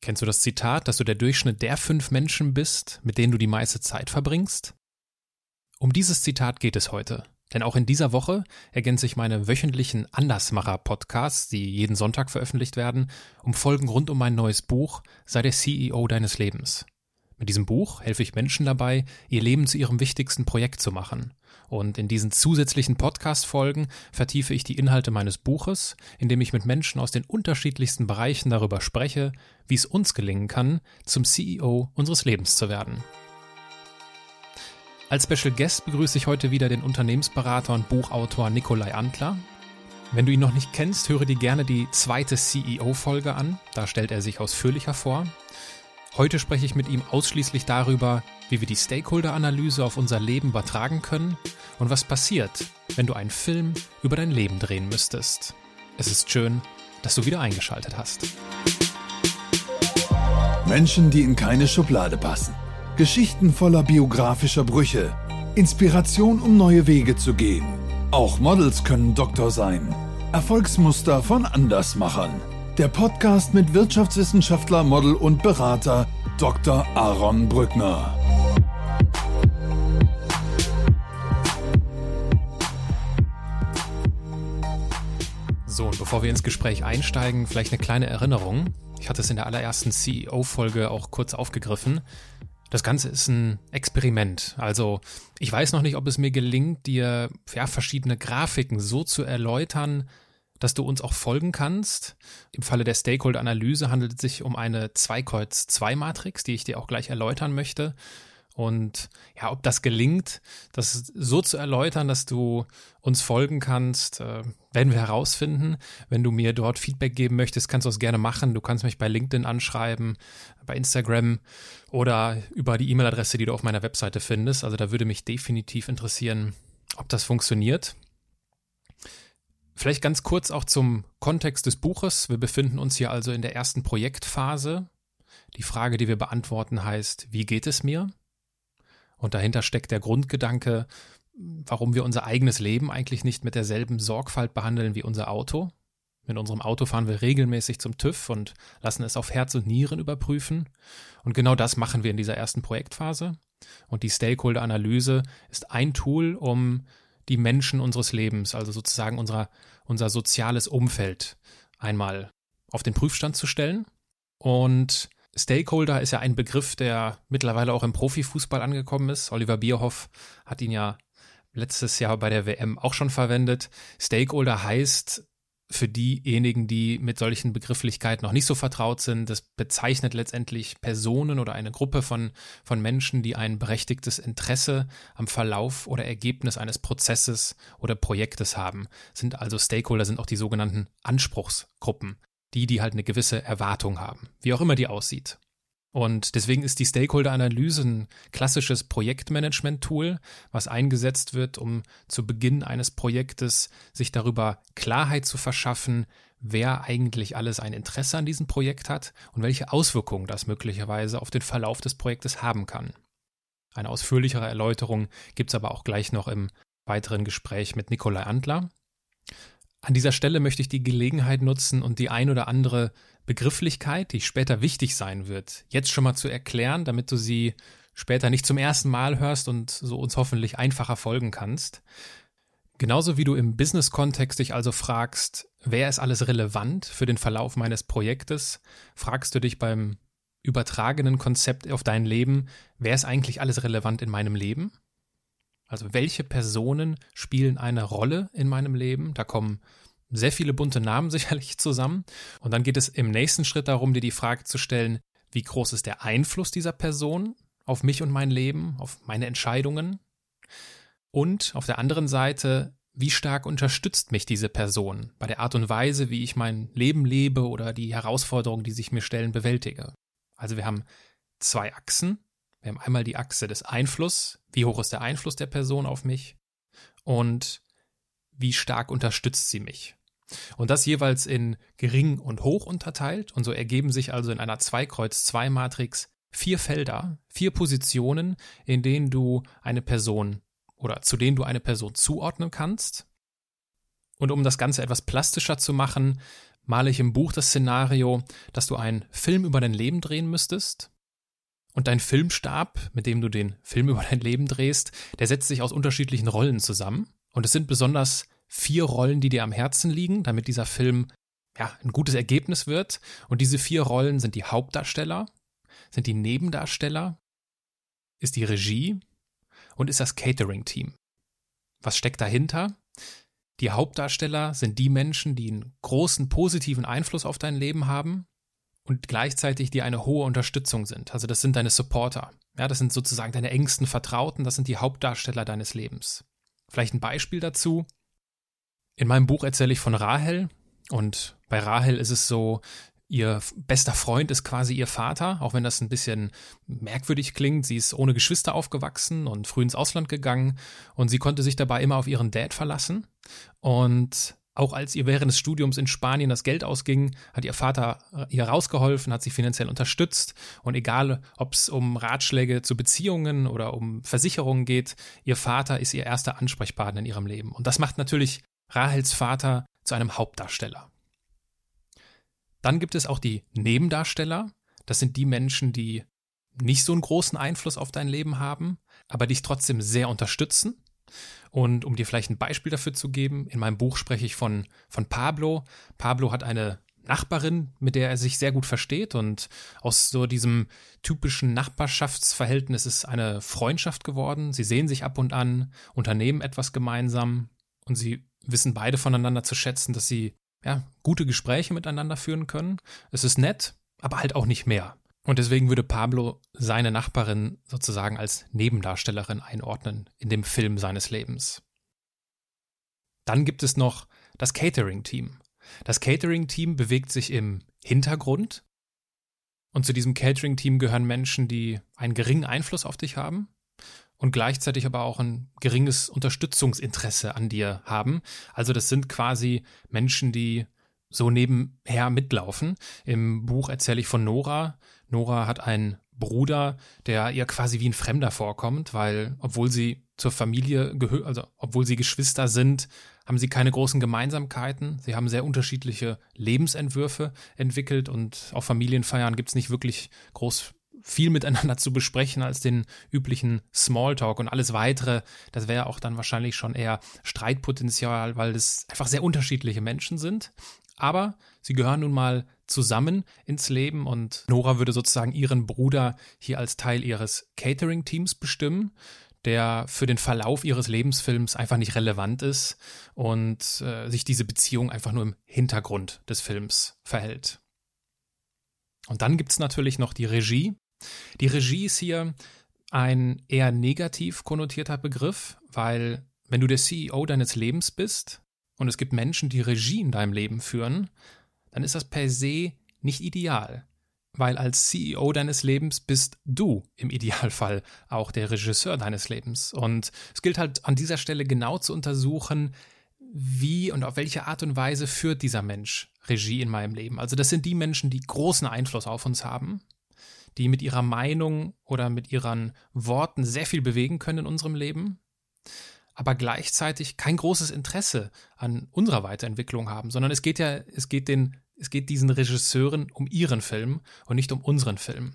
Kennst du das Zitat, dass du der Durchschnitt der fünf Menschen bist, mit denen du die meiste Zeit verbringst? Um dieses Zitat geht es heute. Denn auch in dieser Woche ergänze ich meine wöchentlichen Andersmacher-Podcasts, die jeden Sonntag veröffentlicht werden, um Folgen rund um mein neues Buch Sei der CEO deines Lebens. Mit diesem Buch helfe ich Menschen dabei, ihr Leben zu ihrem wichtigsten Projekt zu machen. Und in diesen zusätzlichen Podcast-Folgen vertiefe ich die Inhalte meines Buches, indem ich mit Menschen aus den unterschiedlichsten Bereichen darüber spreche, wie es uns gelingen kann, zum CEO unseres Lebens zu werden. Als Special Guest begrüße ich heute wieder den Unternehmensberater und Buchautor Nikolai Antler. Wenn du ihn noch nicht kennst, höre dir gerne die zweite CEO-Folge an. Da stellt er sich ausführlicher vor. Heute spreche ich mit ihm ausschließlich darüber, wie wir die Stakeholder-Analyse auf unser Leben übertragen können und was passiert, wenn du einen Film über dein Leben drehen müsstest. Es ist schön, dass du wieder eingeschaltet hast. Menschen, die in keine Schublade passen. Geschichten voller biografischer Brüche. Inspiration, um neue Wege zu gehen. Auch Models können Doktor sein. Erfolgsmuster von Andersmachern. Der Podcast mit Wirtschaftswissenschaftler, Model und Berater Dr. Aaron Brückner. So, und bevor wir ins Gespräch einsteigen, vielleicht eine kleine Erinnerung. Ich hatte es in der allerersten CEO-Folge auch kurz aufgegriffen. Das Ganze ist ein Experiment. Also ich weiß noch nicht, ob es mir gelingt, dir ja, verschiedene Grafiken so zu erläutern, dass du uns auch folgen kannst. Im Falle der Stakeholder-Analyse handelt es sich um eine 2-Kreuz-2-Matrix, die ich dir auch gleich erläutern möchte. Und ja, ob das gelingt, das so zu erläutern, dass du uns folgen kannst, äh, werden wir herausfinden. Wenn du mir dort Feedback geben möchtest, kannst du das gerne machen. Du kannst mich bei LinkedIn anschreiben, bei Instagram oder über die E-Mail-Adresse, die du auf meiner Webseite findest. Also da würde mich definitiv interessieren, ob das funktioniert. Vielleicht ganz kurz auch zum Kontext des Buches. Wir befinden uns hier also in der ersten Projektphase. Die Frage, die wir beantworten, heißt, wie geht es mir? Und dahinter steckt der Grundgedanke, warum wir unser eigenes Leben eigentlich nicht mit derselben Sorgfalt behandeln wie unser Auto. Mit unserem Auto fahren wir regelmäßig zum TÜV und lassen es auf Herz und Nieren überprüfen. Und genau das machen wir in dieser ersten Projektphase. Und die Stakeholder-Analyse ist ein Tool, um die Menschen unseres Lebens, also sozusagen unser, unser soziales Umfeld, einmal auf den Prüfstand zu stellen und Stakeholder ist ja ein Begriff, der mittlerweile auch im Profifußball angekommen ist. Oliver Bierhoff hat ihn ja letztes Jahr bei der WM auch schon verwendet. Stakeholder heißt für diejenigen, die mit solchen Begrifflichkeiten noch nicht so vertraut sind, das bezeichnet letztendlich Personen oder eine Gruppe von, von Menschen, die ein berechtigtes Interesse am Verlauf oder Ergebnis eines Prozesses oder Projektes haben. Sind also Stakeholder, sind auch die sogenannten Anspruchsgruppen die, die halt eine gewisse Erwartung haben, wie auch immer die aussieht. Und deswegen ist die Stakeholder-Analyse ein klassisches Projektmanagement-Tool, was eingesetzt wird, um zu Beginn eines Projektes sich darüber Klarheit zu verschaffen, wer eigentlich alles ein Interesse an diesem Projekt hat und welche Auswirkungen das möglicherweise auf den Verlauf des Projektes haben kann. Eine ausführlichere Erläuterung gibt es aber auch gleich noch im weiteren Gespräch mit Nikolai Antler. An dieser Stelle möchte ich die Gelegenheit nutzen und die ein oder andere Begrifflichkeit, die später wichtig sein wird, jetzt schon mal zu erklären, damit du sie später nicht zum ersten Mal hörst und so uns hoffentlich einfacher folgen kannst. Genauso wie du im Business-Kontext dich also fragst, wer ist alles relevant für den Verlauf meines Projektes, fragst du dich beim übertragenen Konzept auf dein Leben, wer ist eigentlich alles relevant in meinem Leben? Also welche Personen spielen eine Rolle in meinem Leben? Da kommen sehr viele bunte Namen sicherlich zusammen. Und dann geht es im nächsten Schritt darum, dir die Frage zu stellen, wie groß ist der Einfluss dieser Person auf mich und mein Leben, auf meine Entscheidungen? Und auf der anderen Seite, wie stark unterstützt mich diese Person bei der Art und Weise, wie ich mein Leben lebe oder die Herausforderungen, die sich mir stellen, bewältige? Also wir haben zwei Achsen, wir haben einmal die Achse des Einflusses, wie hoch ist der Einfluss der Person auf mich und wie stark unterstützt sie mich. Und das jeweils in gering und hoch unterteilt und so ergeben sich also in einer 2-Kreuz-2-Matrix vier Felder, vier Positionen, in denen du eine Person oder zu denen du eine Person zuordnen kannst. Und um das Ganze etwas plastischer zu machen, male ich im Buch das Szenario, dass du einen Film über dein Leben drehen müsstest. Und dein Filmstab, mit dem du den Film über dein Leben drehst, der setzt sich aus unterschiedlichen Rollen zusammen. Und es sind besonders vier Rollen, die dir am Herzen liegen, damit dieser Film ja, ein gutes Ergebnis wird. Und diese vier Rollen sind die Hauptdarsteller, sind die Nebendarsteller, ist die Regie und ist das Catering-Team. Was steckt dahinter? Die Hauptdarsteller sind die Menschen, die einen großen positiven Einfluss auf dein Leben haben und gleichzeitig die eine hohe Unterstützung sind. Also das sind deine Supporter. Ja, das sind sozusagen deine engsten Vertrauten, das sind die Hauptdarsteller deines Lebens. Vielleicht ein Beispiel dazu. In meinem Buch erzähle ich von Rahel und bei Rahel ist es so, Ihr bester Freund ist quasi ihr Vater, auch wenn das ein bisschen merkwürdig klingt. Sie ist ohne Geschwister aufgewachsen und früh ins Ausland gegangen und sie konnte sich dabei immer auf ihren Dad verlassen. Und auch als ihr während des Studiums in Spanien das Geld ausging, hat ihr Vater äh, ihr rausgeholfen, hat sie finanziell unterstützt. Und egal, ob es um Ratschläge zu Beziehungen oder um Versicherungen geht, ihr Vater ist ihr erster Ansprechpartner in ihrem Leben. Und das macht natürlich Rahels Vater zu einem Hauptdarsteller. Dann gibt es auch die Nebendarsteller. Das sind die Menschen, die nicht so einen großen Einfluss auf dein Leben haben, aber dich trotzdem sehr unterstützen. Und um dir vielleicht ein Beispiel dafür zu geben, in meinem Buch spreche ich von, von Pablo. Pablo hat eine Nachbarin, mit der er sich sehr gut versteht und aus so diesem typischen Nachbarschaftsverhältnis ist eine Freundschaft geworden. Sie sehen sich ab und an, unternehmen etwas gemeinsam und sie wissen beide voneinander zu schätzen, dass sie ja, gute Gespräche miteinander führen können. Es ist nett, aber halt auch nicht mehr. Und deswegen würde Pablo seine Nachbarin sozusagen als Nebendarstellerin einordnen in dem Film seines Lebens. Dann gibt es noch das Catering-Team. Das Catering-Team bewegt sich im Hintergrund. Und zu diesem Catering-Team gehören Menschen, die einen geringen Einfluss auf dich haben und gleichzeitig aber auch ein geringes Unterstützungsinteresse an dir haben. Also das sind quasi Menschen, die so nebenher mitlaufen. Im Buch erzähle ich von Nora. Nora hat einen Bruder, der ihr quasi wie ein Fremder vorkommt, weil obwohl sie zur Familie gehören, also obwohl sie Geschwister sind, haben sie keine großen Gemeinsamkeiten. Sie haben sehr unterschiedliche Lebensentwürfe entwickelt und auf Familienfeiern gibt es nicht wirklich groß viel miteinander zu besprechen als den üblichen Smalltalk und alles weitere, das wäre auch dann wahrscheinlich schon eher Streitpotenzial, weil es einfach sehr unterschiedliche Menschen sind. Aber sie gehören nun mal zusammen ins Leben und Nora würde sozusagen ihren Bruder hier als Teil ihres Catering-Teams bestimmen, der für den Verlauf ihres Lebensfilms einfach nicht relevant ist und äh, sich diese Beziehung einfach nur im Hintergrund des Films verhält. Und dann gibt es natürlich noch die Regie, die Regie ist hier ein eher negativ konnotierter Begriff, weil wenn du der CEO deines Lebens bist und es gibt Menschen, die Regie in deinem Leben führen, dann ist das per se nicht ideal. Weil als CEO deines Lebens bist du im Idealfall auch der Regisseur deines Lebens. Und es gilt halt an dieser Stelle genau zu untersuchen, wie und auf welche Art und Weise führt dieser Mensch Regie in meinem Leben. Also das sind die Menschen, die großen Einfluss auf uns haben die mit ihrer Meinung oder mit ihren Worten sehr viel bewegen können in unserem Leben, aber gleichzeitig kein großes Interesse an unserer Weiterentwicklung haben, sondern es geht ja, es geht den, es geht diesen Regisseuren um ihren Film und nicht um unseren Film.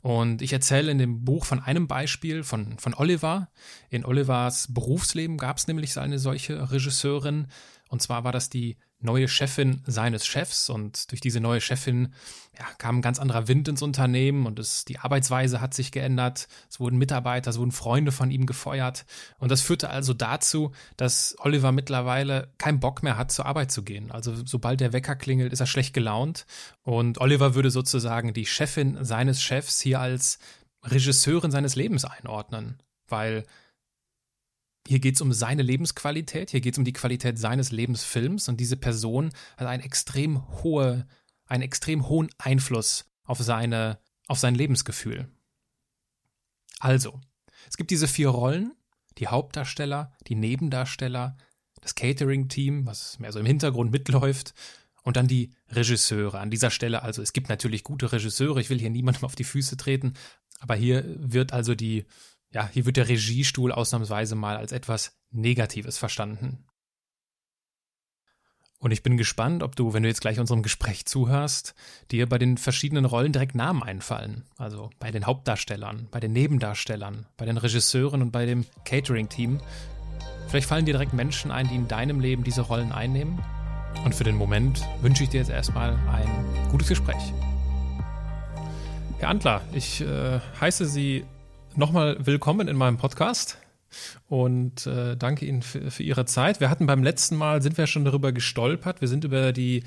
Und ich erzähle in dem Buch von einem Beispiel von, von Oliver. In Olivers Berufsleben gab es nämlich eine solche Regisseurin. Und zwar war das die neue Chefin seines Chefs und durch diese neue Chefin ja, kam ein ganz anderer Wind ins Unternehmen und es, die Arbeitsweise hat sich geändert. Es wurden Mitarbeiter, es wurden Freunde von ihm gefeuert und das führte also dazu, dass Oliver mittlerweile keinen Bock mehr hat, zur Arbeit zu gehen. Also sobald der Wecker klingelt, ist er schlecht gelaunt und Oliver würde sozusagen die Chefin seines Chefs hier als Regisseurin seines Lebens einordnen, weil hier geht es um seine Lebensqualität, hier geht es um die Qualität seines Lebensfilms und diese Person hat einen extrem hohe, einen extrem hohen Einfluss auf seine, auf sein Lebensgefühl. Also, es gibt diese vier Rollen, die Hauptdarsteller, die Nebendarsteller, das Catering-Team, was mehr so im Hintergrund mitläuft, und dann die Regisseure. An dieser Stelle, also es gibt natürlich gute Regisseure, ich will hier niemandem auf die Füße treten, aber hier wird also die ja, hier wird der Regiestuhl ausnahmsweise mal als etwas Negatives verstanden. Und ich bin gespannt, ob du, wenn du jetzt gleich unserem Gespräch zuhörst, dir bei den verschiedenen Rollen direkt Namen einfallen. Also bei den Hauptdarstellern, bei den Nebendarstellern, bei den Regisseuren und bei dem Catering-Team. Vielleicht fallen dir direkt Menschen ein, die in deinem Leben diese Rollen einnehmen. Und für den Moment wünsche ich dir jetzt erstmal ein gutes Gespräch. Herr Antler, ich äh, heiße Sie nochmal willkommen in meinem Podcast und äh, danke Ihnen für, für, Ihre Zeit. Wir hatten beim letzten Mal, sind wir schon darüber gestolpert, wir sind über die,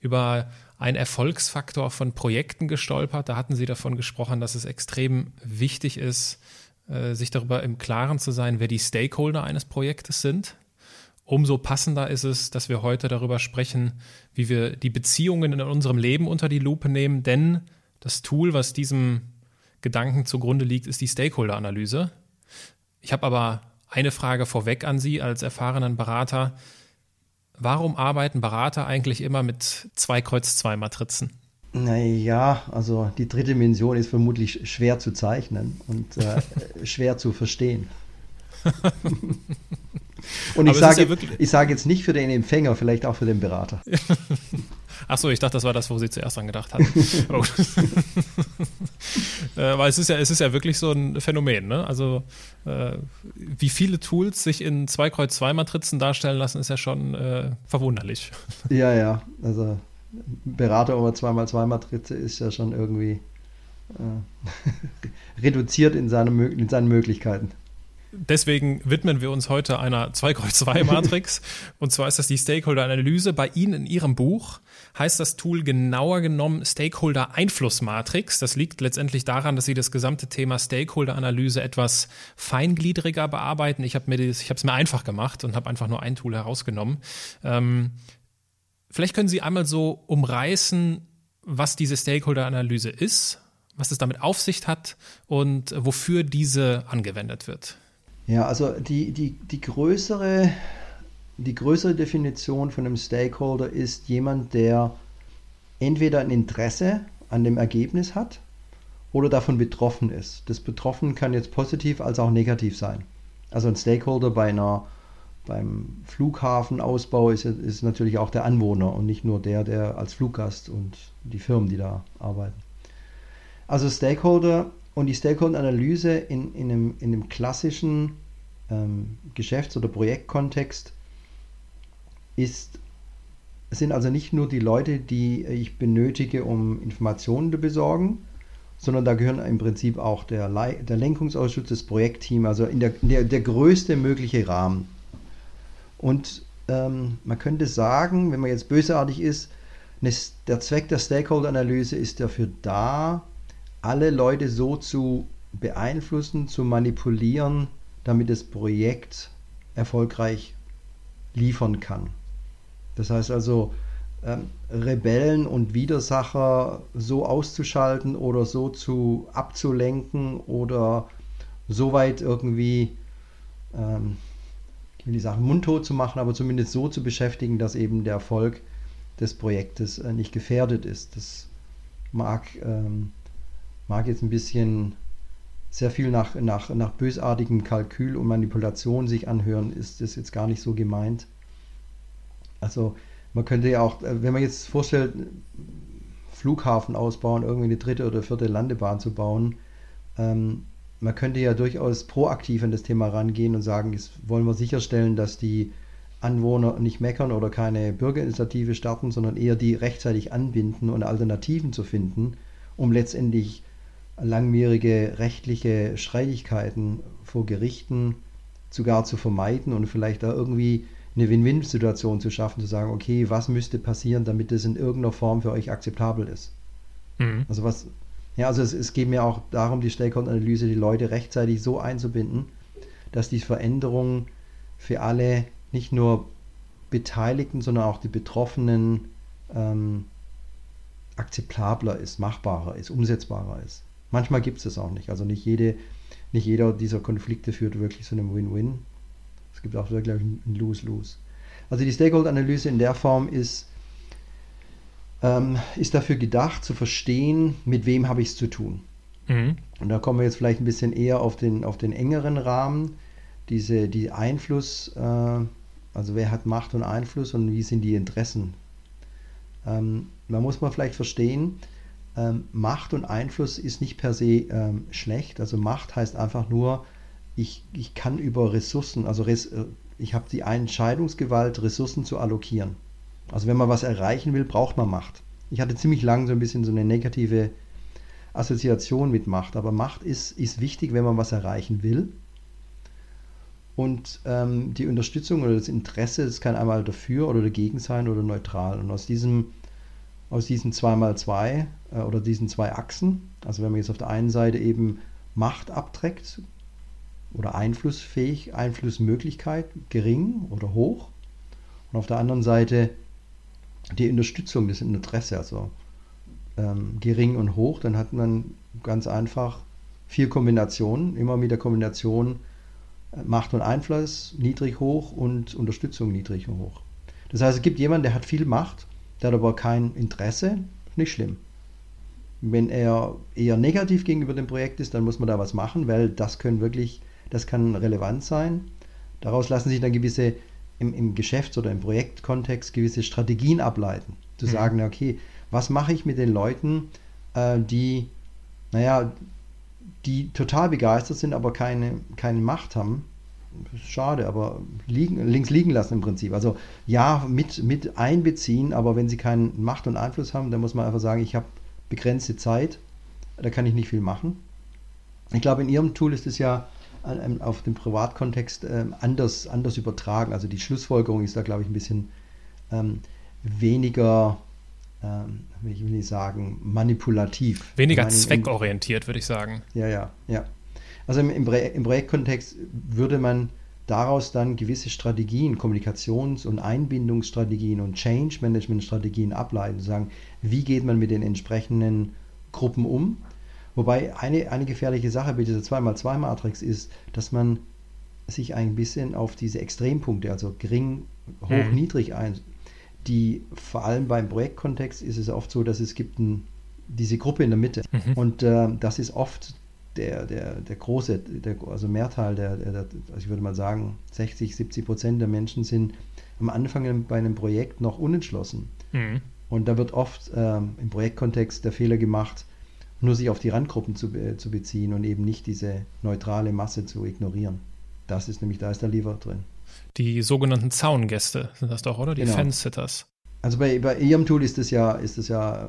über einen Erfolgsfaktor von Projekten gestolpert. Da hatten Sie davon gesprochen, dass es extrem wichtig ist, äh, sich darüber im Klaren zu sein, wer die Stakeholder eines Projektes sind. Umso passender ist es, dass wir heute darüber sprechen, wie wir die Beziehungen in unserem Leben unter die Lupe nehmen, denn das Tool, was diesem Gedanken zugrunde liegt, ist die Stakeholder-Analyse. Ich habe aber eine Frage vorweg an Sie als erfahrenen Berater. Warum arbeiten Berater eigentlich immer mit zwei Kreuz-2-Matrizen? Naja, also die dritte Dimension ist vermutlich schwer zu zeichnen und äh, schwer zu verstehen. und ich sage, ja ich sage jetzt nicht für den Empfänger, vielleicht auch für den Berater. Achso, ich dachte, das war das, wo Sie zuerst dran gedacht hatten. oh. Äh, weil es ist ja, es ist ja wirklich so ein Phänomen, ne? Also äh, wie viele Tools sich in 2 Kreuz 2 Matrizen darstellen lassen, ist ja schon äh, verwunderlich. Ja, ja. Also Berater über 2x2 Matrize ist ja schon irgendwie äh, reduziert in, seine, in seinen Möglichkeiten. Deswegen widmen wir uns heute einer 2x2-Matrix. und zwar ist das die Stakeholder-Analyse. Bei Ihnen in Ihrem Buch heißt das Tool genauer genommen Stakeholder-Einflussmatrix. Das liegt letztendlich daran, dass Sie das gesamte Thema Stakeholder-Analyse etwas feingliedriger bearbeiten. Ich habe es mir einfach gemacht und habe einfach nur ein Tool herausgenommen. Ähm, vielleicht können Sie einmal so umreißen, was diese Stakeholder-Analyse ist, was es damit auf sich hat und wofür diese angewendet wird. Ja, also die, die, die, größere, die größere Definition von einem Stakeholder ist jemand, der entweder ein Interesse an dem Ergebnis hat oder davon betroffen ist. Das Betroffen kann jetzt positiv als auch negativ sein. Also ein Stakeholder bei einer, beim Flughafenausbau ist, ist natürlich auch der Anwohner und nicht nur der, der als Fluggast und die Firmen, die da arbeiten. Also Stakeholder und die Stakeholder-Analyse in, in, einem, in einem klassischen ähm, Geschäfts- oder Projektkontext ist, sind also nicht nur die Leute, die ich benötige, um Informationen zu besorgen, sondern da gehören im Prinzip auch der, der Lenkungsausschuss, das Projektteam, also in der, der, der größte mögliche Rahmen. Und ähm, man könnte sagen, wenn man jetzt bösartig ist, der Zweck der Stakeholder-Analyse ist dafür da, alle Leute so zu beeinflussen, zu manipulieren, damit das Projekt erfolgreich liefern kann. Das heißt also, ähm, Rebellen und Widersacher so auszuschalten oder so zu abzulenken oder so weit irgendwie, ähm, ich will die Sachen mundtot zu machen, aber zumindest so zu beschäftigen, dass eben der Erfolg des Projektes äh, nicht gefährdet ist. Das mag ähm, mag jetzt ein bisschen sehr viel nach, nach, nach bösartigem Kalkül und Manipulation sich anhören, ist das jetzt gar nicht so gemeint. Also man könnte ja auch, äh, wenn man jetzt vorstellt, Flughafen ausbauen, irgendwie eine dritte oder vierte Landebahn zu bauen, ähm, man könnte ja durchaus proaktiv an das Thema rangehen und sagen, jetzt wollen wir sicherstellen, dass die Anwohner nicht meckern oder keine Bürgerinitiative starten, sondern eher die rechtzeitig anbinden und Alternativen zu finden, um letztendlich langwierige rechtliche Streitigkeiten vor Gerichten sogar zu vermeiden und vielleicht da irgendwie eine Win-Win-Situation zu schaffen, zu sagen, okay, was müsste passieren, damit es in irgendeiner Form für euch akzeptabel ist. Mhm. Also was, ja, also es, es geht mir auch darum, die Stakeholder-Analyse, die Leute rechtzeitig so einzubinden, dass die Veränderung für alle, nicht nur Beteiligten, sondern auch die Betroffenen ähm, akzeptabler ist, machbarer ist, umsetzbarer ist. Manchmal gibt es das auch nicht. Also nicht, jede, nicht jeder dieser Konflikte führt wirklich zu einem Win-Win. Es gibt auch wirklich ein Lose-Lose. Also die Stakeholder-Analyse in der Form ist, ähm, ist dafür gedacht, zu verstehen, mit wem habe ich es zu tun. Mhm. Und da kommen wir jetzt vielleicht ein bisschen eher auf den, auf den engeren Rahmen. Diese, die Einfluss, äh, Also wer hat Macht und Einfluss und wie sind die Interessen? Ähm, da muss man vielleicht verstehen, ähm, Macht und Einfluss ist nicht per se ähm, schlecht. Also Macht heißt einfach nur, ich, ich kann über Ressourcen, also res, äh, ich habe die Entscheidungsgewalt, Ressourcen zu allokieren. Also wenn man was erreichen will, braucht man Macht. Ich hatte ziemlich lange so ein bisschen so eine negative Assoziation mit Macht, aber Macht ist, ist wichtig, wenn man was erreichen will. Und ähm, die Unterstützung oder das Interesse, das kann einmal dafür oder dagegen sein oder neutral. Und aus diesem aus diesen 2x2 äh, oder diesen zwei Achsen, also wenn man jetzt auf der einen Seite eben Macht abträgt oder einflussfähig, Einflussmöglichkeit gering oder hoch und auf der anderen Seite die Unterstützung, das Interesse, also ähm, gering und hoch, dann hat man ganz einfach vier Kombinationen, immer mit der Kombination äh, Macht und Einfluss, niedrig, hoch und Unterstützung, niedrig und hoch. Das heißt, es gibt jemanden, der hat viel Macht der hat aber kein Interesse, nicht schlimm. Wenn er eher negativ gegenüber dem Projekt ist, dann muss man da was machen, weil das können wirklich, das kann relevant sein. Daraus lassen sich dann gewisse im, im Geschäfts- oder im Projektkontext gewisse Strategien ableiten. Zu mhm. sagen, okay, was mache ich mit den Leuten, äh, die, naja, die total begeistert sind, aber keine, keine Macht haben schade, aber liegen, links liegen lassen im Prinzip. Also ja, mit, mit einbeziehen, aber wenn sie keinen Macht und Einfluss haben, dann muss man einfach sagen, ich habe begrenzte Zeit, da kann ich nicht viel machen. Ich glaube, in Ihrem Tool ist es ja auf den Privatkontext ähm, anders, anders übertragen. Also die Schlussfolgerung ist da, glaube ich, ein bisschen ähm, weniger, ähm, ich will nicht sagen, manipulativ. Weniger meine, zweckorientiert, würde ich sagen. Ja, ja, ja. Also im, im, im Projektkontext würde man daraus dann gewisse Strategien, Kommunikations- und Einbindungsstrategien und Change-Management-Strategien ableiten, sagen, wie geht man mit den entsprechenden Gruppen um. Wobei eine, eine gefährliche Sache bei dieser 2x2-Matrix ist, dass man sich ein bisschen auf diese Extrempunkte, also gering, hoch, mhm. niedrig ein, die vor allem beim Projektkontext ist es oft so, dass es gibt ein, diese Gruppe in der Mitte. Mhm. Und äh, das ist oft der, der, der große, der, also Mehrteil, der, der, also ich würde mal sagen, 60, 70 Prozent der Menschen sind am Anfang bei einem Projekt noch unentschlossen. Mhm. Und da wird oft ähm, im Projektkontext der Fehler gemacht, nur sich auf die Randgruppen zu, äh, zu beziehen und eben nicht diese neutrale Masse zu ignorieren. Das ist nämlich, da ist der Lever drin. Die sogenannten Zaungäste sind das doch, oder? Die genau. Fence-Sitters. Also bei, bei Ihrem Tool ist es ja, ist es ja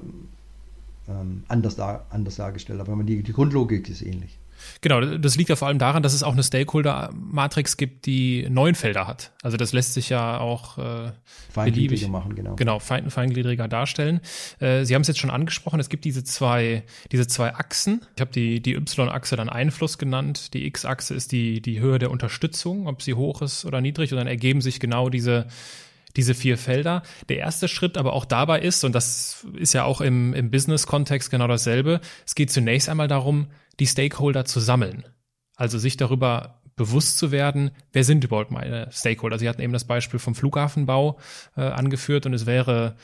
ähm, anders, dar, anders dargestellt. Aber die, die Grundlogik ist ähnlich. Genau, das liegt ja vor allem daran, dass es auch eine Stakeholder-Matrix gibt, die neun Felder hat. Also das lässt sich ja auch äh, feingliedriger machen, genau. Genau, fein, feingliedriger darstellen. Äh, Sie haben es jetzt schon angesprochen, es gibt diese zwei, diese zwei Achsen. Ich habe die, die Y-Achse dann Einfluss genannt. Die X-Achse ist die, die Höhe der Unterstützung, ob sie hoch ist oder niedrig. Und dann ergeben sich genau diese diese vier Felder. Der erste Schritt aber auch dabei ist, und das ist ja auch im, im Business-Kontext genau dasselbe, es geht zunächst einmal darum, die Stakeholder zu sammeln. Also sich darüber bewusst zu werden, wer sind überhaupt meine Stakeholder. Sie hatten eben das Beispiel vom Flughafenbau äh, angeführt und es wäre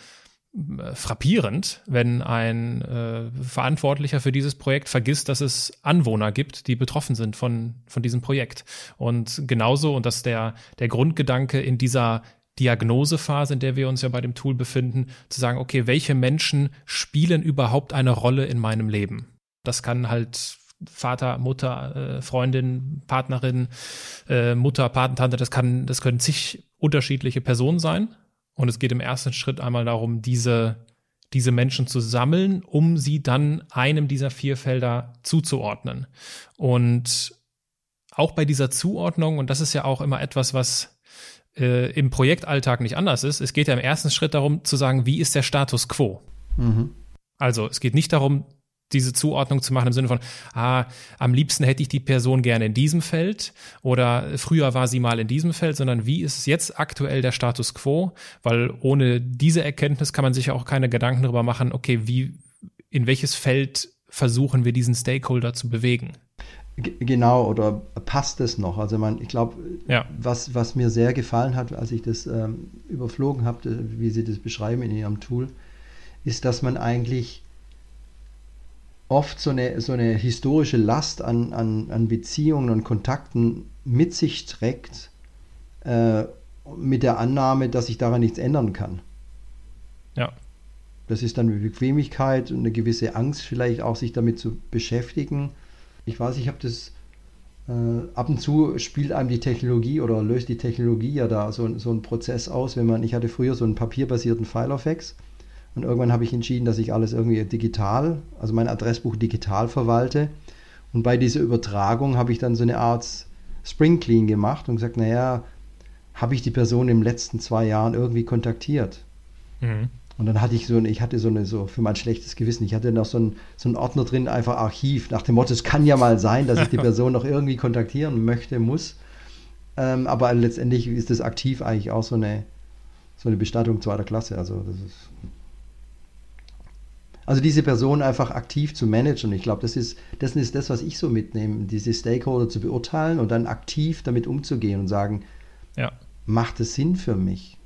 äh, frappierend, wenn ein äh, Verantwortlicher für dieses Projekt vergisst, dass es Anwohner gibt, die betroffen sind von, von diesem Projekt. Und genauso, und das ist der, der Grundgedanke in dieser Diagnosephase, in der wir uns ja bei dem Tool befinden, zu sagen, okay, welche Menschen spielen überhaupt eine Rolle in meinem Leben? Das kann halt Vater, Mutter, äh, Freundin, Partnerin, äh, Mutter, Patentante, das kann, das können zig unterschiedliche Personen sein. Und es geht im ersten Schritt einmal darum, diese, diese Menschen zu sammeln, um sie dann einem dieser vier Felder zuzuordnen. Und auch bei dieser Zuordnung, und das ist ja auch immer etwas, was äh, im Projektalltag nicht anders ist. Es geht ja im ersten Schritt darum zu sagen, wie ist der Status quo? Mhm. Also es geht nicht darum, diese Zuordnung zu machen im Sinne von, ah, am liebsten hätte ich die Person gerne in diesem Feld oder früher war sie mal in diesem Feld, sondern wie ist es jetzt aktuell der Status quo? Weil ohne diese Erkenntnis kann man sich ja auch keine Gedanken darüber machen, okay, wie, in welches Feld versuchen wir diesen Stakeholder zu bewegen? Genau, oder passt es noch? Also man, ich glaube, ja. was, was mir sehr gefallen hat, als ich das ähm, überflogen habe, wie Sie das beschreiben in Ihrem Tool, ist, dass man eigentlich oft so eine, so eine historische Last an, an, an Beziehungen und Kontakten mit sich trägt äh, mit der Annahme, dass ich daran nichts ändern kann. Ja. Das ist dann eine Bequemlichkeit und eine gewisse Angst vielleicht auch, sich damit zu beschäftigen. Ich weiß, ich habe das äh, ab und zu spielt einem die Technologie oder löst die Technologie ja da so, so einen Prozess aus, wenn man, ich hatte früher so einen papierbasierten Filofax und irgendwann habe ich entschieden, dass ich alles irgendwie digital, also mein Adressbuch digital verwalte und bei dieser Übertragung habe ich dann so eine Art Spring Clean gemacht und gesagt, naja, habe ich die Person in den letzten zwei Jahren irgendwie kontaktiert? Mhm. Und dann hatte ich so eine, ich hatte so eine, so für mein schlechtes Gewissen, ich hatte noch so einen, so einen Ordner drin, einfach Archiv, nach dem Motto, es kann ja mal sein, dass ich die Person noch irgendwie kontaktieren möchte, muss. Ähm, aber letztendlich ist das aktiv eigentlich auch so eine, so eine Bestattung zweiter Klasse. Also das ist. Also diese Person einfach aktiv zu managen. Ich glaube, das ist, das ist das, was ich so mitnehme, diese Stakeholder zu beurteilen und dann aktiv damit umzugehen und sagen, ja. macht es Sinn für mich?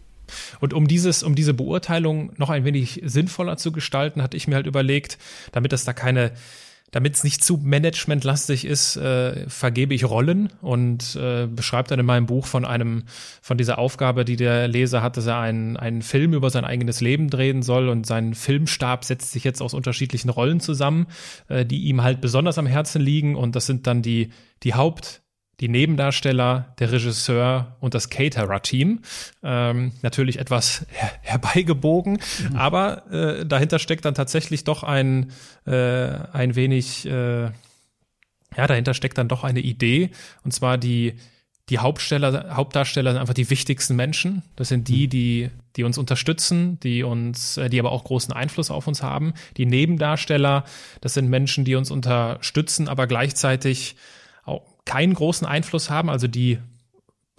Und um dieses, um diese Beurteilung noch ein wenig sinnvoller zu gestalten, hatte ich mir halt überlegt, damit es da keine damit es nicht zu managementlastig ist, äh, vergebe ich Rollen und äh, beschreibe dann in meinem Buch von einem, von dieser Aufgabe, die der Leser hat, dass er einen, einen Film über sein eigenes Leben drehen soll und sein Filmstab setzt sich jetzt aus unterschiedlichen Rollen zusammen, äh, die ihm halt besonders am Herzen liegen und das sind dann die, die Haupt, die Nebendarsteller, der Regisseur und das Caterer-Team. Ähm, natürlich etwas her herbeigebogen, mhm. aber äh, dahinter steckt dann tatsächlich doch ein, äh, ein wenig, äh, ja, dahinter steckt dann doch eine Idee, und zwar die, die Hauptsteller, Hauptdarsteller sind einfach die wichtigsten Menschen. Das sind die, mhm. die, die uns unterstützen, die uns, äh, die aber auch großen Einfluss auf uns haben. Die Nebendarsteller, das sind Menschen, die uns unterstützen, aber gleichzeitig keinen großen Einfluss haben, also die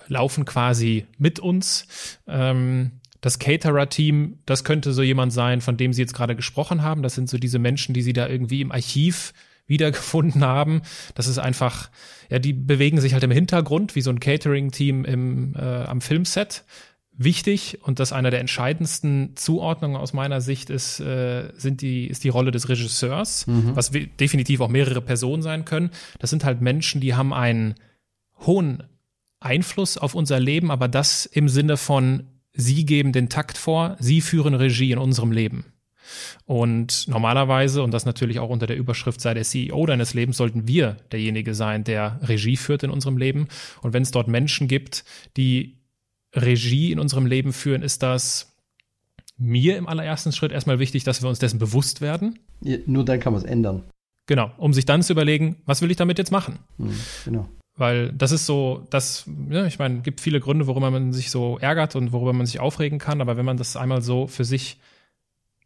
laufen quasi mit uns. Ähm, das Caterer-Team, das könnte so jemand sein, von dem Sie jetzt gerade gesprochen haben. Das sind so diese Menschen, die Sie da irgendwie im Archiv wiedergefunden haben. Das ist einfach, ja, die bewegen sich halt im Hintergrund, wie so ein Catering-Team äh, am Filmset wichtig und das einer der entscheidendsten Zuordnungen aus meiner Sicht ist, äh, sind die, ist die Rolle des Regisseurs, mhm. was definitiv auch mehrere Personen sein können. Das sind halt Menschen, die haben einen hohen Einfluss auf unser Leben, aber das im Sinne von, sie geben den Takt vor, sie führen Regie in unserem Leben. Und normalerweise, und das natürlich auch unter der Überschrift sei der CEO deines Lebens, sollten wir derjenige sein, der Regie führt in unserem Leben. Und wenn es dort Menschen gibt, die Regie in unserem Leben führen, ist das mir im allerersten Schritt erstmal wichtig, dass wir uns dessen bewusst werden. Ja, nur dann kann man es ändern. Genau, um sich dann zu überlegen, was will ich damit jetzt machen? Mhm, genau. Weil das ist so, das, ja, ich meine, gibt viele Gründe, worüber man sich so ärgert und worüber man sich aufregen kann, aber wenn man das einmal so für sich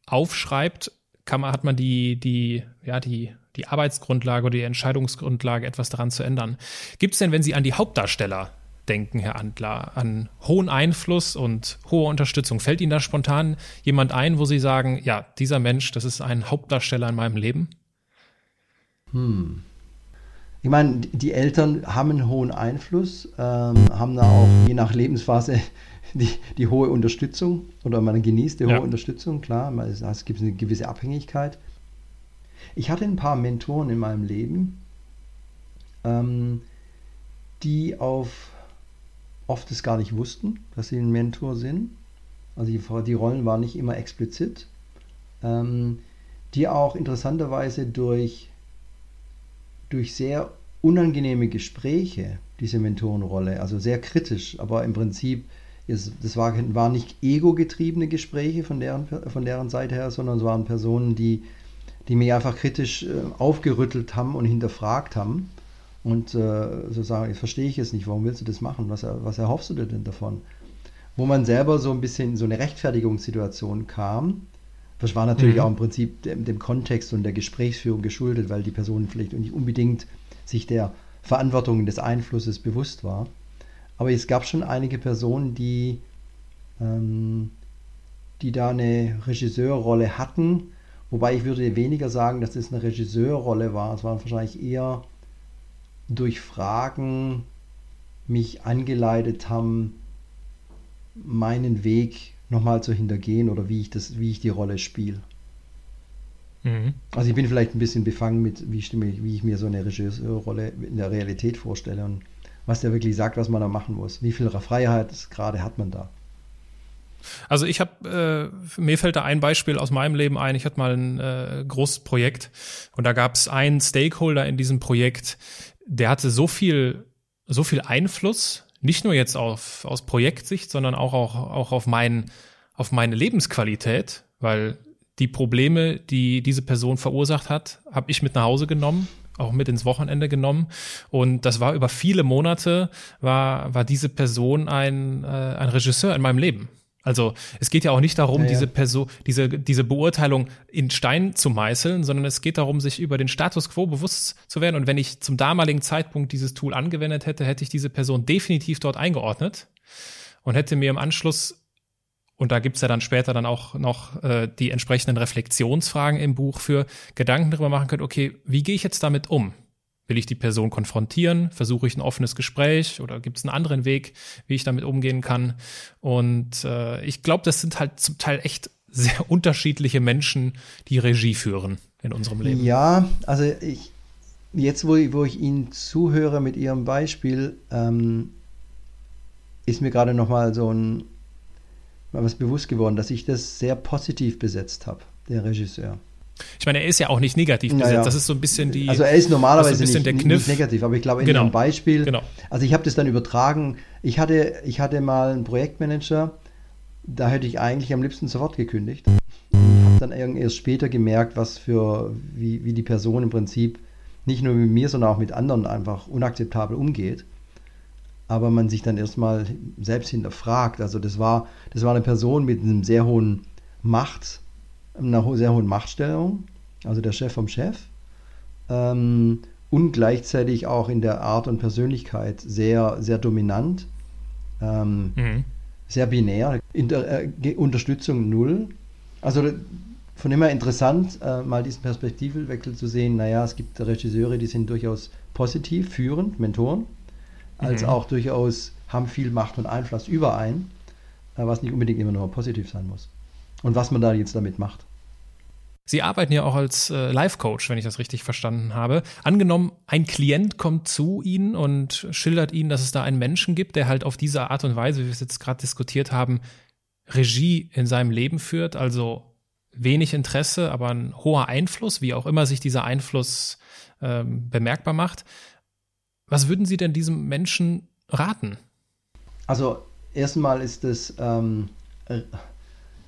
aufschreibt, kann man, hat man die, die, ja, die, die Arbeitsgrundlage oder die Entscheidungsgrundlage, etwas daran zu ändern. Gibt es denn, wenn Sie an die Hauptdarsteller denken, Herr Antler, an hohen Einfluss und hohe Unterstützung. Fällt Ihnen da spontan jemand ein, wo Sie sagen, ja, dieser Mensch, das ist ein Hauptdarsteller in meinem Leben? Hm. Ich meine, die Eltern haben einen hohen Einfluss, ähm, haben da auch je nach Lebensphase die, die hohe Unterstützung oder man genießt die ja. hohe Unterstützung, klar, es gibt eine gewisse Abhängigkeit. Ich hatte ein paar Mentoren in meinem Leben, ähm, die auf oft es gar nicht wussten, dass sie ein Mentor sind. Also die, die Rollen waren nicht immer explizit. Ähm, die auch interessanterweise durch, durch sehr unangenehme Gespräche, diese Mentorenrolle, also sehr kritisch, aber im Prinzip, ist, das war, waren nicht ego-getriebene Gespräche von deren, von deren Seite her, sondern es waren Personen, die, die mich einfach kritisch äh, aufgerüttelt haben und hinterfragt haben und äh, so sagen, ich verstehe ich es nicht, warum willst du das machen? Was, was erhoffst du dir denn davon? Wo man selber so ein bisschen in so eine Rechtfertigungssituation kam. Das war natürlich mhm. auch im Prinzip dem, dem, Kontext und der Gesprächsführung geschuldet, weil die Person vielleicht nicht unbedingt sich der Verantwortung des Einflusses bewusst war. Aber es gab schon einige Personen, die, ähm, die da eine Regisseurrolle hatten. Wobei ich würde weniger sagen, dass es eine Regisseurrolle war. Es waren wahrscheinlich eher durch Fragen mich angeleitet haben, meinen Weg nochmal zu hintergehen oder wie ich das, wie ich die Rolle spiele. Mhm. Also ich bin vielleicht ein bisschen befangen mit, wie ich, wie ich mir so eine Regisseurrolle in der Realität vorstelle. Und was der wirklich sagt, was man da machen muss. Wie viel Freiheit gerade hat man da? Also ich habe, äh, mir fällt da ein Beispiel aus meinem Leben ein. Ich hatte mal ein äh, großes Projekt und da gab es einen Stakeholder in diesem Projekt, der hatte so viel, so viel Einfluss, nicht nur jetzt auf, aus Projektsicht, sondern auch, auch, auch auf, mein, auf meine Lebensqualität, weil die Probleme, die diese Person verursacht hat, habe ich mit nach Hause genommen, auch mit ins Wochenende genommen. Und das war über viele Monate, war, war diese Person ein, äh, ein Regisseur in meinem Leben. Also es geht ja auch nicht darum, ja, ja. diese Person, diese, diese Beurteilung in Stein zu meißeln, sondern es geht darum, sich über den Status quo bewusst zu werden. Und wenn ich zum damaligen Zeitpunkt dieses Tool angewendet hätte, hätte ich diese Person definitiv dort eingeordnet und hätte mir im Anschluss und da gibt's ja dann später dann auch noch äh, die entsprechenden Reflexionsfragen im Buch für Gedanken darüber machen können, okay, wie gehe ich jetzt damit um? Will ich die Person konfrontieren? Versuche ich ein offenes Gespräch oder gibt es einen anderen Weg, wie ich damit umgehen kann? Und äh, ich glaube, das sind halt zum Teil echt sehr unterschiedliche Menschen, die Regie führen in unserem Leben. Ja, also ich, jetzt, wo, wo ich Ihnen zuhöre mit Ihrem Beispiel, ähm, ist mir gerade nochmal so ein was bewusst geworden, dass ich das sehr positiv besetzt habe, der Regisseur. Ich meine, er ist ja auch nicht negativ besetzt. Naja. Das ist so ein bisschen die. Also er ist normalerweise ist nicht, nicht, negativ, aber ich glaube in genau. dem Beispiel. Genau. Also ich habe das dann übertragen. Ich hatte, ich hatte mal einen Projektmanager, da hätte ich eigentlich am liebsten sofort gekündigt. Habe dann erst später gemerkt, was für, wie, wie die Person im Prinzip nicht nur mit mir, sondern auch mit anderen einfach unakzeptabel umgeht. Aber man sich dann erstmal selbst hinterfragt. Also das war, das war eine Person mit einem sehr hohen Macht einer sehr hohen Machtstellung, also der Chef vom Chef, ähm, und gleichzeitig auch in der Art und Persönlichkeit sehr, sehr dominant, ähm, mhm. sehr binär, Inter äh, Unterstützung null. Also von immer interessant, äh, mal diesen Perspektivwechsel zu sehen. Naja, es gibt Regisseure, die sind durchaus positiv, führend, Mentoren, als mhm. auch durchaus haben viel Macht und Einfluss über einen, äh, was nicht unbedingt immer nur positiv sein muss. Und was man da jetzt damit macht. Sie arbeiten ja auch als äh, Life-Coach, wenn ich das richtig verstanden habe. Angenommen, ein Klient kommt zu Ihnen und schildert Ihnen, dass es da einen Menschen gibt, der halt auf diese Art und Weise, wie wir es jetzt gerade diskutiert haben, Regie in seinem Leben führt, also wenig Interesse, aber ein hoher Einfluss, wie auch immer sich dieser Einfluss ähm, bemerkbar macht. Was würden Sie denn diesem Menschen raten? Also erstmal ist es ähm,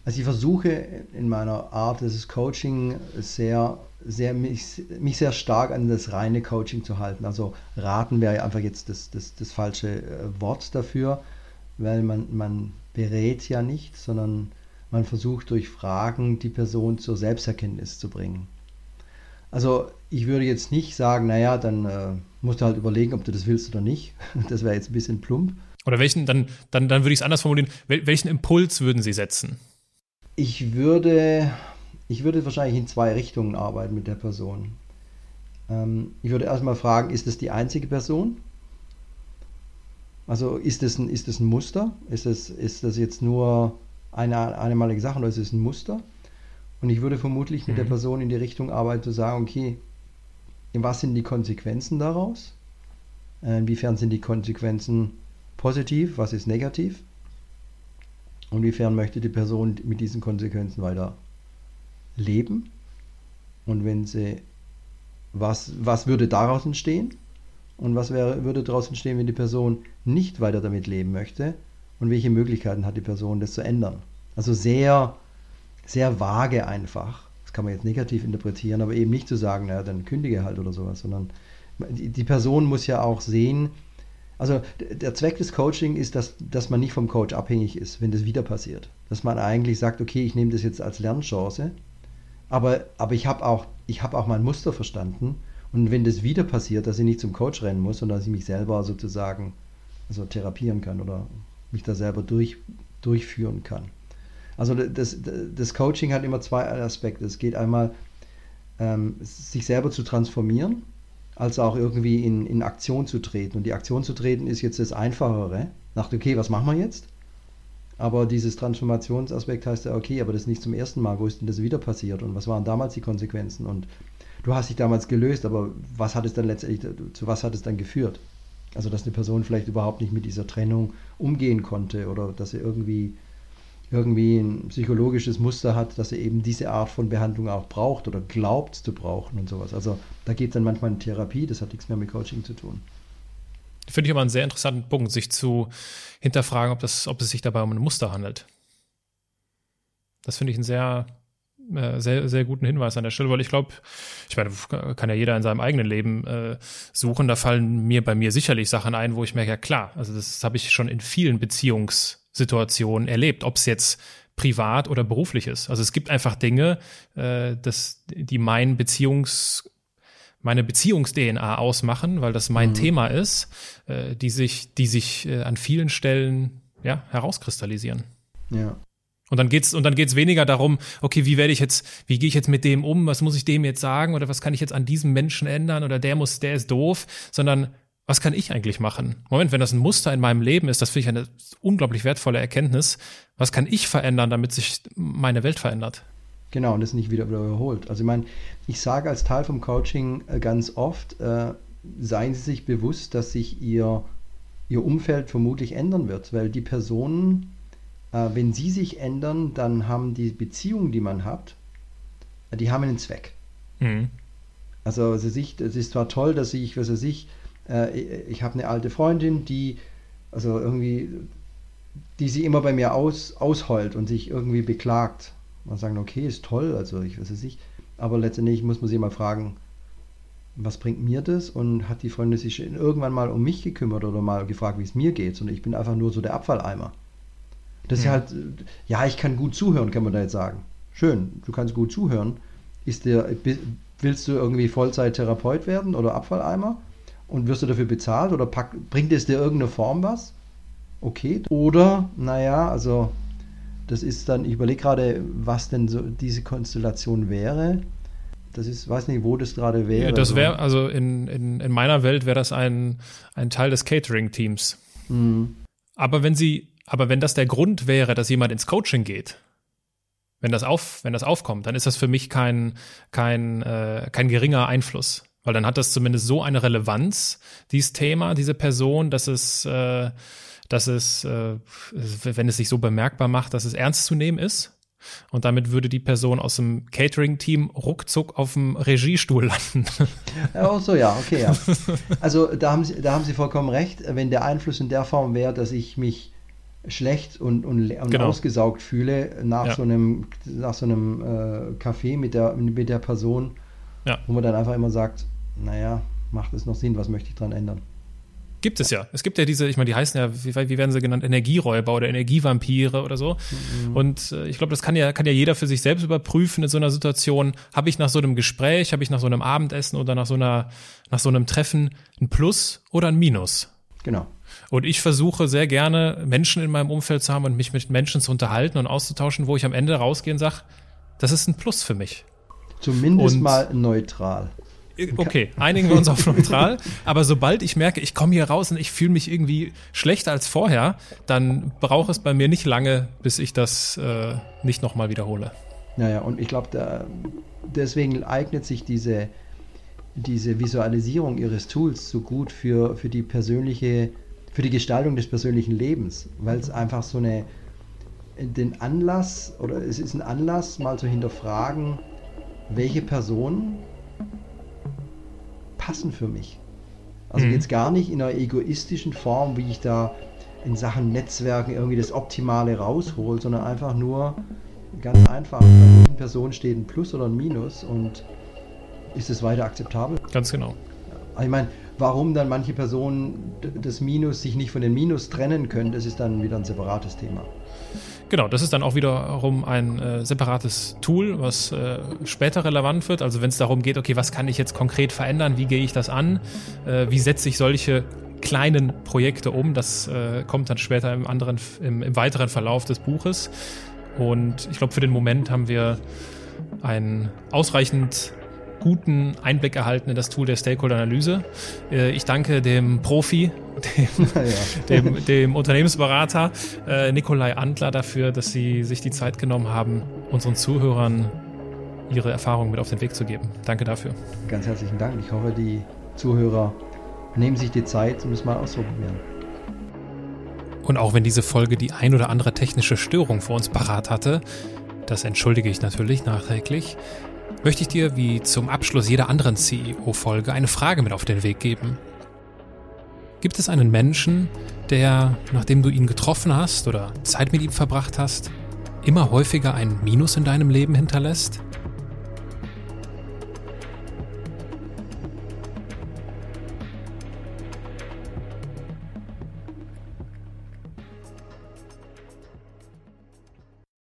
also ich versuche in meiner Art des Coaching sehr, sehr mich, mich sehr stark an das reine Coaching zu halten. Also raten wäre einfach jetzt das, das, das falsche äh, Wort dafür, weil man, man berät ja nicht, sondern man versucht durch Fragen die Person zur Selbsterkenntnis zu bringen. Also ich würde jetzt nicht sagen, naja, dann äh, musst du halt überlegen, ob du das willst oder nicht. Das wäre jetzt ein bisschen plump. Oder welchen, dann, dann, dann würde ich es anders formulieren, welchen Impuls würden Sie setzen? Ich würde, ich würde wahrscheinlich in zwei Richtungen arbeiten mit der Person. Ähm, ich würde erstmal fragen, ist das die einzige Person? Also ist das ein, ist das ein Muster? Ist das, ist das jetzt nur eine einmalige Sache oder ist es ein Muster? Und ich würde vermutlich mit mhm. der Person in die Richtung arbeiten, zu sagen, okay, was sind die Konsequenzen daraus? Inwiefern sind die Konsequenzen positiv, was ist negativ? Inwiefern möchte die Person mit diesen Konsequenzen weiter leben? Und wenn sie, was, was würde daraus entstehen? Und was wäre, würde daraus entstehen, wenn die Person nicht weiter damit leben möchte? Und welche Möglichkeiten hat die Person, das zu ändern? Also sehr, sehr vage einfach. Das kann man jetzt negativ interpretieren, aber eben nicht zu sagen, naja, dann kündige halt oder sowas, sondern die, die Person muss ja auch sehen, also der Zweck des Coaching ist, dass, dass man nicht vom Coach abhängig ist, wenn das wieder passiert. Dass man eigentlich sagt, okay, ich nehme das jetzt als Lernchance, aber, aber ich habe auch, hab auch mein Muster verstanden. Und wenn das wieder passiert, dass ich nicht zum Coach rennen muss, sondern dass ich mich selber sozusagen also therapieren kann oder mich da selber durch, durchführen kann. Also das, das Coaching hat immer zwei Aspekte. Es geht einmal, ähm, sich selber zu transformieren als auch irgendwie in, in Aktion zu treten. Und die Aktion zu treten ist jetzt das Einfachere. Nach, okay, was machen wir jetzt? Aber dieses Transformationsaspekt heißt ja, okay, aber das ist nicht zum ersten Mal. Wo ist denn das wieder passiert? Und was waren damals die Konsequenzen? Und du hast dich damals gelöst, aber was hat es dann letztendlich, zu was hat es dann geführt? Also dass eine Person vielleicht überhaupt nicht mit dieser Trennung umgehen konnte oder dass sie irgendwie irgendwie ein psychologisches Muster hat, dass er eben diese Art von Behandlung auch braucht oder glaubt zu brauchen und sowas. Also da geht es dann manchmal in Therapie, das hat nichts mehr mit Coaching zu tun. Finde ich aber einen sehr interessanten Punkt, sich zu hinterfragen, ob, das, ob es sich dabei um ein Muster handelt. Das finde ich einen sehr, äh, sehr, sehr guten Hinweis an der Stelle, weil ich glaube, ich meine, kann ja jeder in seinem eigenen Leben äh, suchen. Da fallen mir bei mir sicherlich Sachen ein, wo ich merke, ja klar, also das habe ich schon in vielen Beziehungssituationen erlebt, ob es jetzt privat oder beruflich ist. Also es gibt einfach Dinge, äh, dass, die mein Beziehungs meine Beziehungs-DNA ausmachen, weil das mein mhm. Thema ist, äh, die sich, die sich äh, an vielen Stellen ja, herauskristallisieren. Ja. Und dann geht's und dann geht's weniger darum, okay, wie werde ich jetzt, wie gehe ich jetzt mit dem um, was muss ich dem jetzt sagen oder was kann ich jetzt an diesem Menschen ändern oder der muss, der ist doof, sondern was kann ich eigentlich machen? Moment, wenn das ein Muster in meinem Leben ist, das finde ich eine unglaublich wertvolle Erkenntnis. Was kann ich verändern, damit sich meine Welt verändert? Genau, und das nicht wieder überholt. Also ich meine, ich sage als Teil vom Coaching äh, ganz oft, äh, seien Sie sich bewusst, dass sich Ihr, Ihr Umfeld vermutlich ändern wird, weil die Personen, äh, wenn sie sich ändern, dann haben die Beziehungen, die man hat, die haben einen Zweck. Mhm. Also es ist zwar toll, dass ich, was weiß ich, äh, ich habe eine alte Freundin, die, also irgendwie, die sie immer bei mir aus, ausheult und sich irgendwie beklagt man sagen, okay, ist toll, also ich weiß es nicht. Aber letztendlich muss man sich mal fragen, was bringt mir das? Und hat die Freundin sich irgendwann mal um mich gekümmert oder mal gefragt, wie es mir geht? Und ich bin einfach nur so der Abfalleimer. Das ist ja halt, ja, ich kann gut zuhören, kann man da jetzt sagen. Schön, du kannst gut zuhören. Ist der, willst du irgendwie Vollzeit-Therapeut werden oder Abfalleimer? Und wirst du dafür bezahlt oder pack, bringt es dir irgendeine Form was? Okay. Oder, naja, also das ist dann, ich überlege gerade, was denn so diese Konstellation wäre. Das ist, weiß nicht, wo das gerade wäre. Das wäre, also in, in, in meiner Welt wäre das ein, ein Teil des Catering-Teams. Mhm. Aber wenn sie, aber wenn das der Grund wäre, dass jemand ins Coaching geht, wenn das auf, wenn das aufkommt, dann ist das für mich kein, kein, äh, kein geringer Einfluss. Weil dann hat das zumindest so eine Relevanz, dieses Thema, diese Person, dass es äh, dass es, äh, wenn es sich so bemerkbar macht, dass es ernst zu nehmen ist. Und damit würde die Person aus dem Catering-Team ruckzuck auf dem Regiestuhl landen. Ach so, ja, okay, ja. Also da haben, Sie, da haben Sie vollkommen recht. Wenn der Einfluss in der Form wäre, dass ich mich schlecht und, und, und genau. ausgesaugt fühle nach ja. so einem, nach so einem äh, Café mit der, mit der Person, ja. wo man dann einfach immer sagt, naja, macht es noch Sinn, was möchte ich dran ändern? Gibt es ja. Es gibt ja diese, ich meine, die heißen ja, wie, wie werden sie genannt, Energieräuber oder Energievampire oder so. Mhm. Und äh, ich glaube, das kann ja, kann ja jeder für sich selbst überprüfen in so einer Situation. Habe ich nach so einem Gespräch, habe ich nach so einem Abendessen oder nach so einer, nach so einem Treffen ein Plus oder ein Minus? Genau. Und ich versuche sehr gerne, Menschen in meinem Umfeld zu haben und mich mit Menschen zu unterhalten und auszutauschen, wo ich am Ende rausgehe und sage, das ist ein Plus für mich. Zumindest und mal neutral okay, einigen wir uns auf neutral. Aber sobald ich merke, ich komme hier raus und ich fühle mich irgendwie schlechter als vorher, dann braucht es bei mir nicht lange, bis ich das äh, nicht nochmal wiederhole. Naja, und ich glaube, deswegen eignet sich diese, diese Visualisierung ihres Tools so gut für, für die persönliche, für die Gestaltung des persönlichen Lebens, weil es einfach so eine, den Anlass oder es ist ein Anlass, mal zu hinterfragen, welche Person passen für mich. Also mhm. jetzt gar nicht in einer egoistischen Form, wie ich da in Sachen Netzwerken irgendwie das Optimale raushole, sondern einfach nur ganz einfach, bei welchen Personen steht ein Plus oder ein Minus und ist es weiter akzeptabel? Ganz genau. Ich meine, warum dann manche Personen das Minus sich nicht von dem Minus trennen können, das ist dann wieder ein separates Thema. Genau, das ist dann auch wiederum ein äh, separates Tool, was äh, später relevant wird. Also wenn es darum geht, okay, was kann ich jetzt konkret verändern, wie gehe ich das an, äh, wie setze ich solche kleinen Projekte um, das äh, kommt dann später im anderen, im, im weiteren Verlauf des Buches. Und ich glaube, für den Moment haben wir ein ausreichend guten Einblick erhalten in das Tool der Stakeholder-Analyse. Äh, ich danke dem Profi, dem, ja. dem, dem Unternehmensberater äh, Nikolai Antler dafür, dass Sie sich die Zeit genommen haben, unseren Zuhörern Ihre Erfahrungen mit auf den Weg zu geben. Danke dafür. Ganz herzlichen Dank. Ich hoffe, die Zuhörer nehmen sich die Zeit um es mal auszuprobieren. Und auch wenn diese Folge die ein oder andere technische Störung für uns parat hatte, das entschuldige ich natürlich nachträglich, möchte ich dir wie zum Abschluss jeder anderen CEO-Folge eine Frage mit auf den Weg geben. Gibt es einen Menschen, der, nachdem du ihn getroffen hast oder Zeit mit ihm verbracht hast, immer häufiger ein Minus in deinem Leben hinterlässt?